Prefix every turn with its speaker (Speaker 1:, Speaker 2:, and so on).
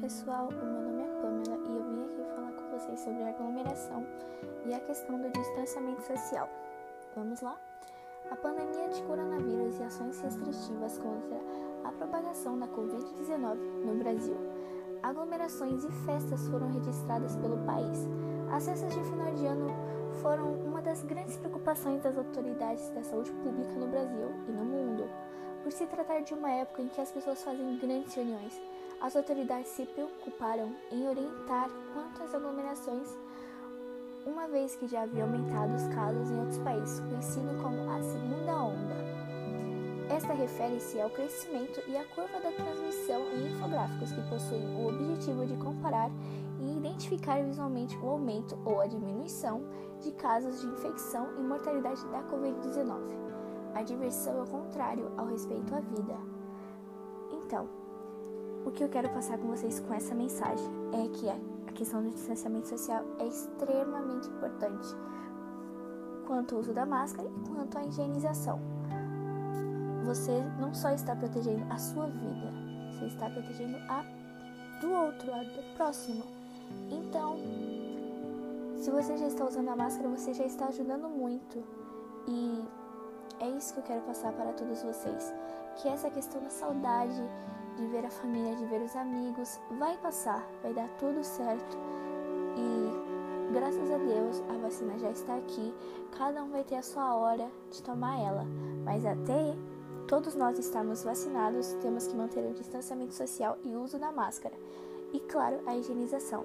Speaker 1: pessoal, o meu nome é Pamela e eu vim aqui falar com vocês sobre aglomeração e a questão do distanciamento social. Vamos lá? A pandemia de coronavírus e ações restritivas contra a propagação da Covid-19 no Brasil. Aglomerações e festas foram registradas pelo país. As festas de final de ano foram uma das grandes preocupações das autoridades da saúde pública no Brasil e no mundo, por se tratar de uma época em que as pessoas fazem grandes reuniões as autoridades se preocuparam em orientar quanto às aglomerações, uma vez que já havia aumentado os casos em outros países, conhecido como a segunda onda. Esta refere-se ao crescimento e à curva da transmissão em infográficos que possuem o objetivo de comparar e identificar visualmente o aumento ou a diminuição de casos de infecção e mortalidade da Covid-19. A diversão é o contrário ao respeito à vida. Então, o que eu quero passar com vocês com essa mensagem é que a questão do distanciamento social é extremamente importante, quanto ao uso da máscara e quanto à higienização. Você não só está protegendo a sua vida, você está protegendo a do outro, a do próximo. Então, se você já está usando a máscara, você já está ajudando muito. E é isso que eu quero passar para todos vocês, que essa questão da saudade de ver a família, de ver os amigos. Vai passar, vai dar tudo certo. E graças a Deus a vacina já está aqui. Cada um vai ter a sua hora de tomar ela. Mas até todos nós estarmos vacinados, temos que manter o distanciamento social e o uso da máscara. E claro, a higienização.